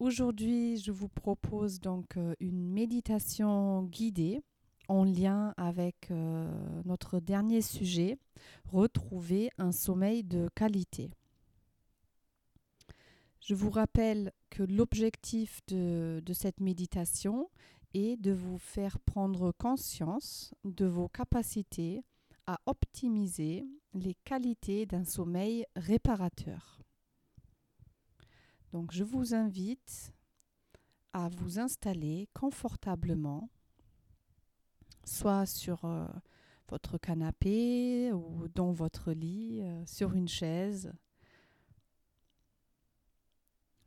Aujourd'hui, je vous propose donc euh, une méditation guidée en lien avec euh, notre dernier sujet, retrouver un sommeil de qualité. Je vous rappelle que l'objectif de, de cette méditation est de vous faire prendre conscience de vos capacités à optimiser les qualités d'un sommeil réparateur. Donc je vous invite à vous installer confortablement, soit sur euh, votre canapé ou dans votre lit, euh, sur une chaise.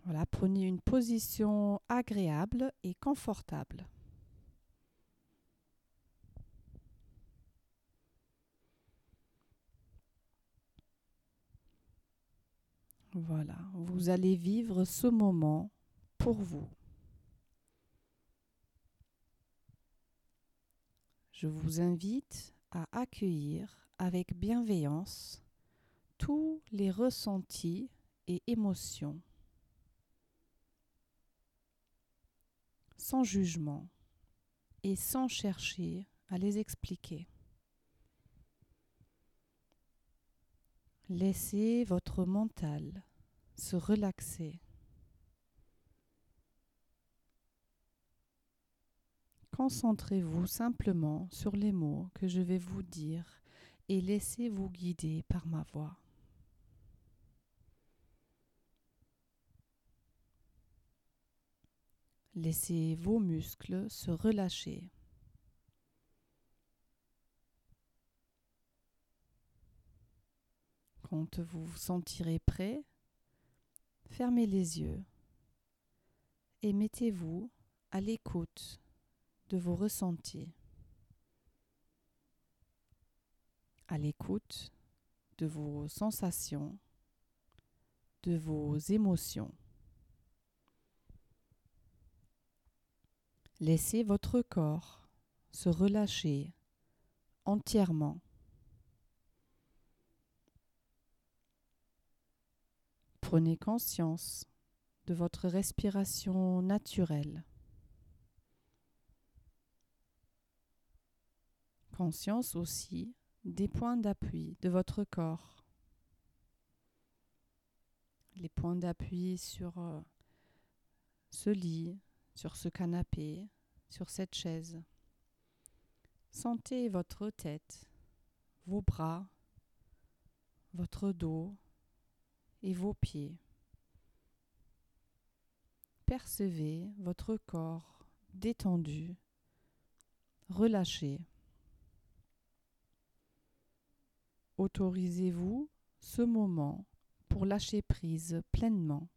Voilà, prenez une position agréable et confortable. Voilà, vous allez vivre ce moment pour vous. Je vous invite à accueillir avec bienveillance tous les ressentis et émotions, sans jugement et sans chercher à les expliquer. Laissez votre mental se relaxer. Concentrez-vous simplement sur les mots que je vais vous dire et laissez-vous guider par ma voix. Laissez vos muscles se relâcher. Quand vous vous sentirez prêt, fermez les yeux et mettez-vous à l'écoute de vos ressentis, à l'écoute de vos sensations, de vos émotions. Laissez votre corps se relâcher entièrement. Prenez conscience de votre respiration naturelle. Conscience aussi des points d'appui de votre corps. Les points d'appui sur euh, ce lit, sur ce canapé, sur cette chaise. Sentez votre tête, vos bras, votre dos, et vos pieds. Percevez votre corps détendu, relâché. Autorisez-vous ce moment pour lâcher prise pleinement.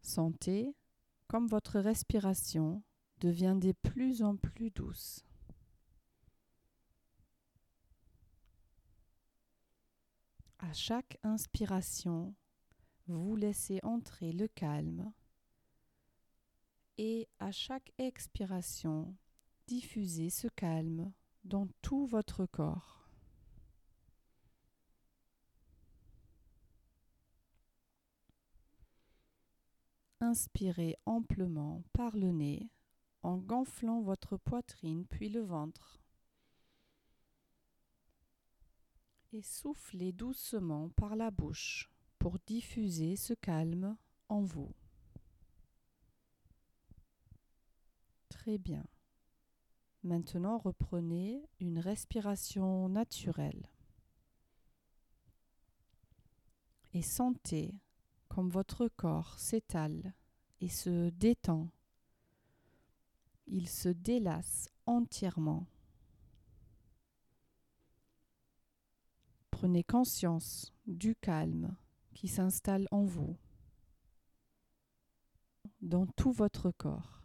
Sentez comme votre respiration devient de plus en plus douce. À chaque inspiration, vous laissez entrer le calme et à chaque expiration, diffusez ce calme dans tout votre corps. Inspirez amplement par le nez en gonflant votre poitrine puis le ventre. Et soufflez doucement par la bouche pour diffuser ce calme en vous. Très bien. Maintenant, reprenez une respiration naturelle et sentez comme votre corps s'étale et se détend. Il se délasse entièrement. Prenez conscience du calme qui s'installe en vous, dans tout votre corps.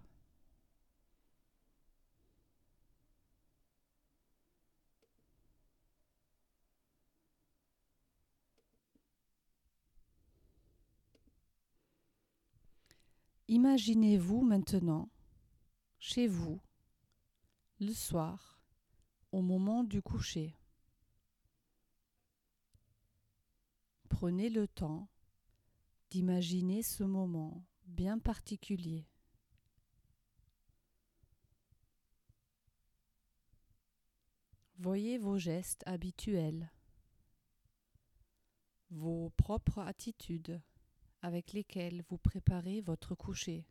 Imaginez-vous maintenant chez vous, le soir, au moment du coucher. Prenez le temps d'imaginer ce moment bien particulier. Voyez vos gestes habituels, vos propres attitudes avec lesquelles vous préparez votre coucher.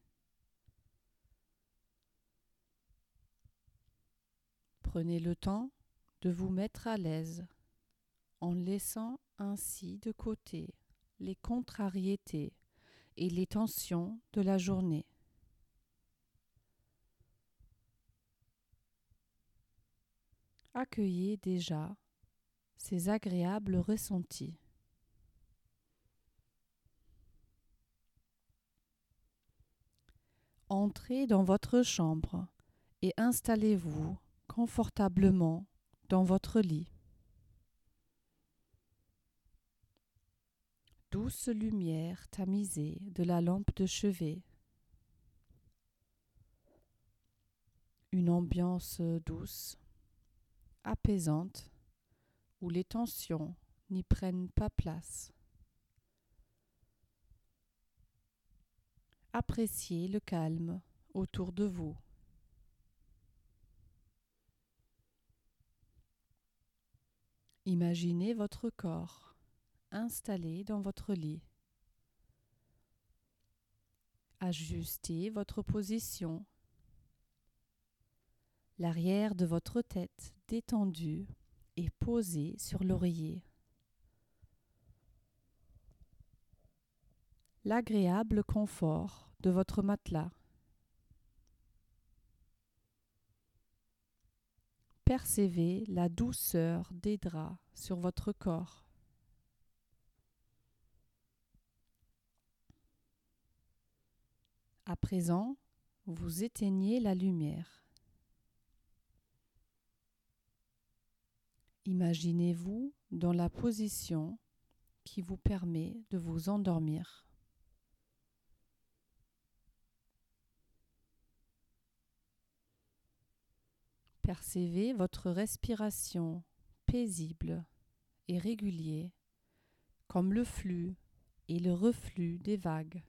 Prenez le temps de vous mettre à l'aise en laissant ainsi de côté les contrariétés et les tensions de la journée. Accueillez déjà ces agréables ressentis. Entrez dans votre chambre et installez-vous confortablement dans votre lit. Douce lumière tamisée de la lampe de chevet. Une ambiance douce, apaisante, où les tensions n'y prennent pas place. Appréciez le calme autour de vous. Imaginez votre corps installé dans votre lit. Ajustez votre position. L'arrière de votre tête détendue et posée sur l'oreiller. L'agréable confort de votre matelas. Percevez la douceur des draps sur votre corps. À présent, vous éteignez la lumière. Imaginez-vous dans la position qui vous permet de vous endormir. Percevez votre respiration paisible et régulier comme le flux et le reflux des vagues.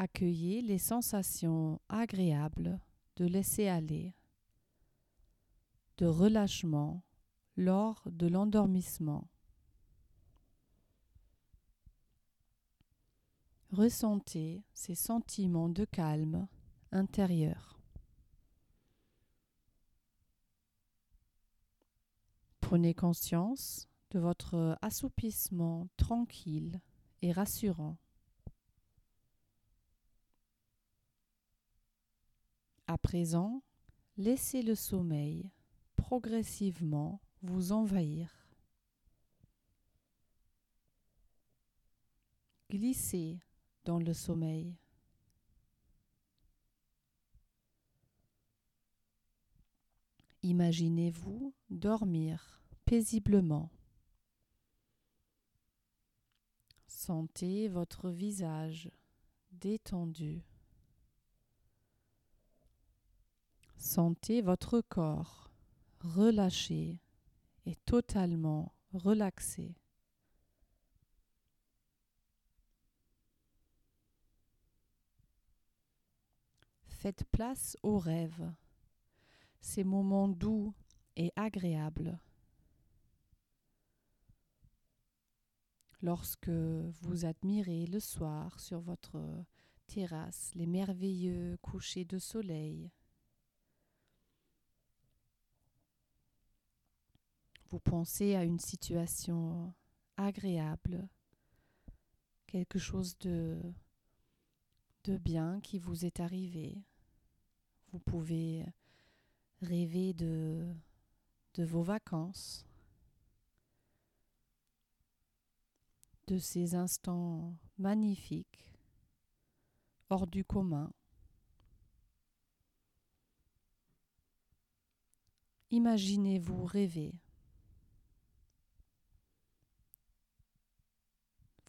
Accueillez les sensations agréables de laisser aller, de relâchement lors de l'endormissement. Ressentez ces sentiments de calme intérieur. Prenez conscience de votre assoupissement tranquille et rassurant. À présent, laissez le sommeil progressivement vous envahir. Glissez dans le sommeil. Imaginez-vous dormir paisiblement. Sentez votre visage détendu. Sentez votre corps relâché et totalement relaxé. Faites place aux rêves, ces moments doux et agréables. Lorsque vous admirez le soir sur votre terrasse les merveilleux couchers de soleil, vous pensez à une situation agréable, quelque chose de, de bien qui vous est arrivé. Vous pouvez rêver de, de vos vacances, de ces instants magnifiques, hors du commun. Imaginez-vous rêver.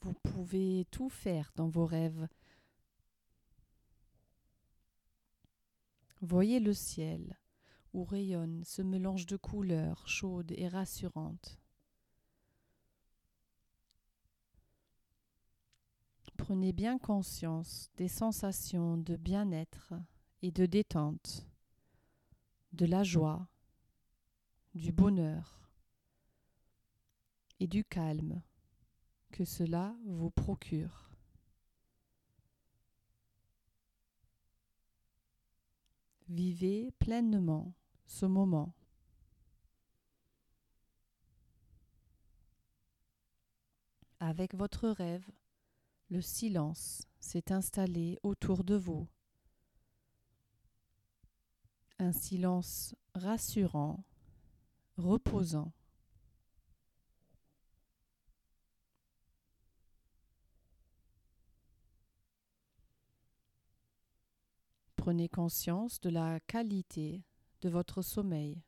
Vous pouvez tout faire dans vos rêves Voyez le ciel où rayonne ce mélange de couleurs chaudes et rassurantes. Prenez bien conscience des sensations de bien-être et de détente, de la joie, du bonheur et du calme que cela vous procure. Vivez pleinement ce moment. Avec votre rêve, le silence s'est installé autour de vous. Un silence rassurant, reposant. Prenez conscience de la qualité de votre sommeil.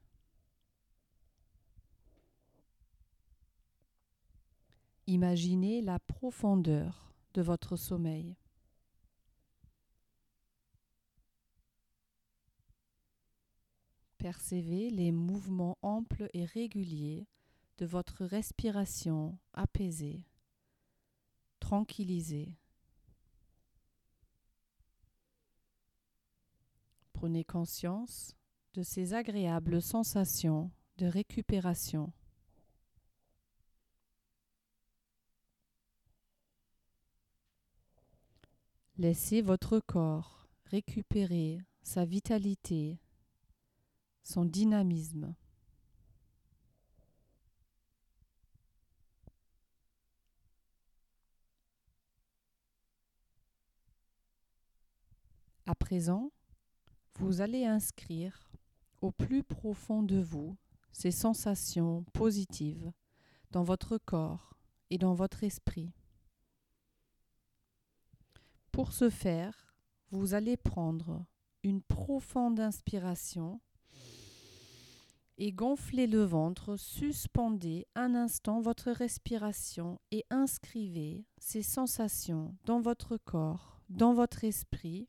Imaginez la profondeur de votre sommeil. Percevez les mouvements amples et réguliers de votre respiration apaisée, tranquillisée. Prenez conscience de ces agréables sensations de récupération. Laissez votre corps récupérer sa vitalité, son dynamisme. À présent, vous allez inscrire au plus profond de vous ces sensations positives dans votre corps et dans votre esprit. Pour ce faire, vous allez prendre une profonde inspiration et gonfler le ventre, suspendez un instant votre respiration et inscrivez ces sensations dans votre corps, dans votre esprit,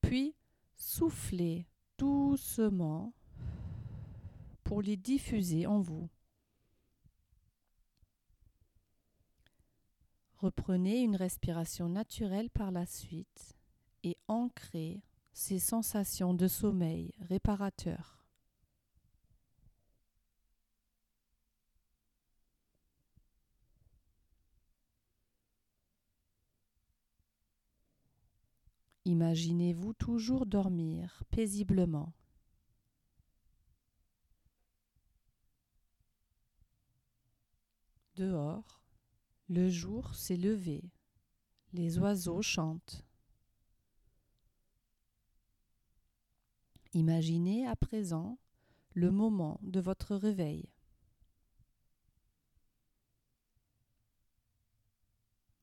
puis soufflez doucement pour les diffuser en vous. Reprenez une respiration naturelle par la suite et ancrez ces sensations de sommeil réparateur. Imaginez-vous toujours dormir paisiblement. Dehors, le jour s'est levé, les oiseaux chantent. Imaginez à présent le moment de votre réveil.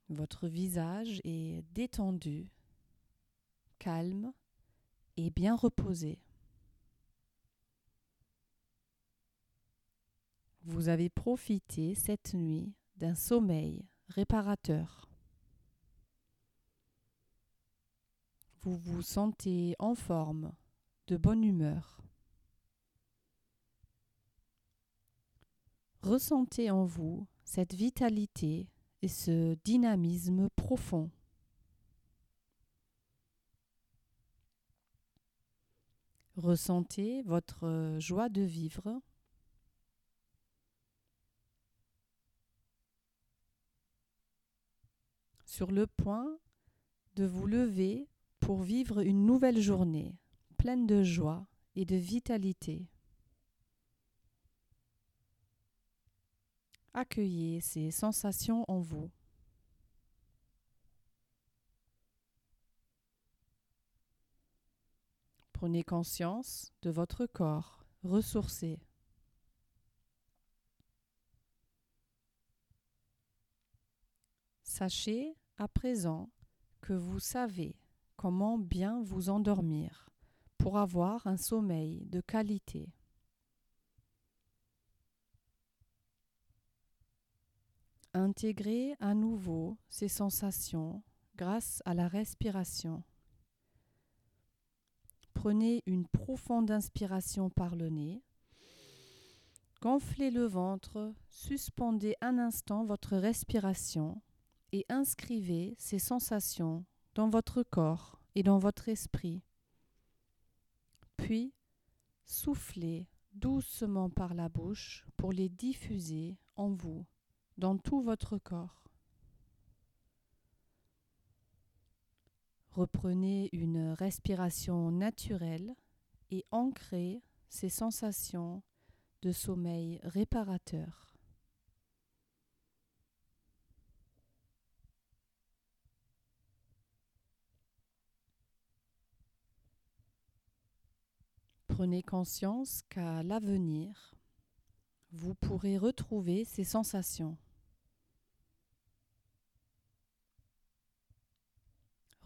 Votre visage est détendu calme et bien reposé. Vous avez profité cette nuit d'un sommeil réparateur. Vous vous sentez en forme, de bonne humeur. Ressentez en vous cette vitalité et ce dynamisme profond. Ressentez votre euh, joie de vivre. Sur le point de vous lever pour vivre une nouvelle journée pleine de joie et de vitalité. Accueillez ces sensations en vous. Prenez conscience de votre corps ressourcé. Sachez à présent que vous savez comment bien vous endormir pour avoir un sommeil de qualité. Intégrez à nouveau ces sensations grâce à la respiration. Prenez une profonde inspiration par le nez. Gonflez le ventre, suspendez un instant votre respiration et inscrivez ces sensations dans votre corps et dans votre esprit. Puis, soufflez doucement par la bouche pour les diffuser en vous, dans tout votre corps. Reprenez une respiration naturelle et ancrez ces sensations de sommeil réparateur. Prenez conscience qu'à l'avenir, vous pourrez retrouver ces sensations.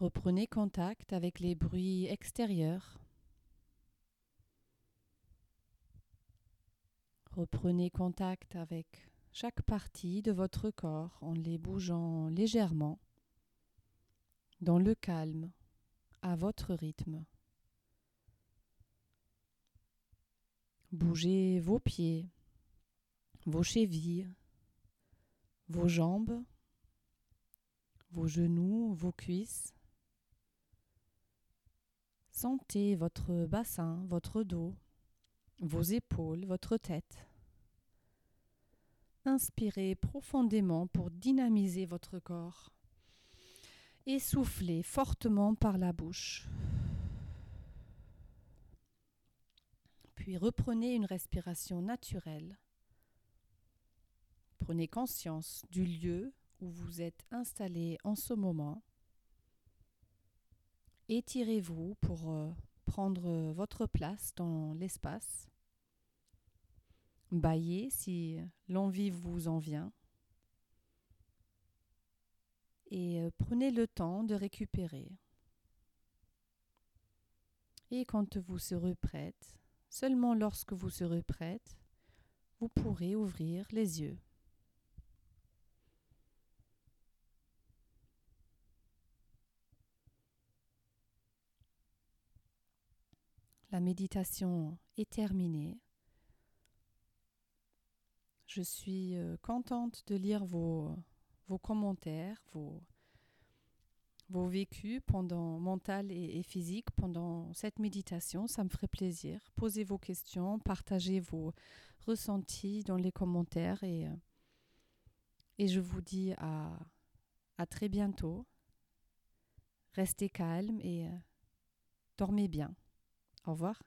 Reprenez contact avec les bruits extérieurs. Reprenez contact avec chaque partie de votre corps en les bougeant légèrement, dans le calme, à votre rythme. Bougez vos pieds, vos chevilles, vos jambes, vos genoux, vos cuisses. Sentez votre bassin, votre dos, vos épaules, votre tête. Inspirez profondément pour dynamiser votre corps. Et soufflez fortement par la bouche. puis reprenez une respiration naturelle. Prenez conscience du lieu où vous êtes installé en ce moment. Étirez-vous pour euh, prendre votre place dans l'espace? Baillez si l'envie vous en vient. Et euh, prenez le temps de récupérer. Et quand vous serez prête, Seulement lorsque vous serez prête, vous pourrez ouvrir les yeux. La méditation est terminée. Je suis euh, contente de lire vos, commentaires, vos, vos vécus pendant mental et, physique pendant cette méditation. Ça me ferait plaisir. Posez vos questions, partagez vos ressentis dans les commentaires et, euh, je vous dis à, à très bientôt. Restez calme et euh, dormez bien. Au revoir.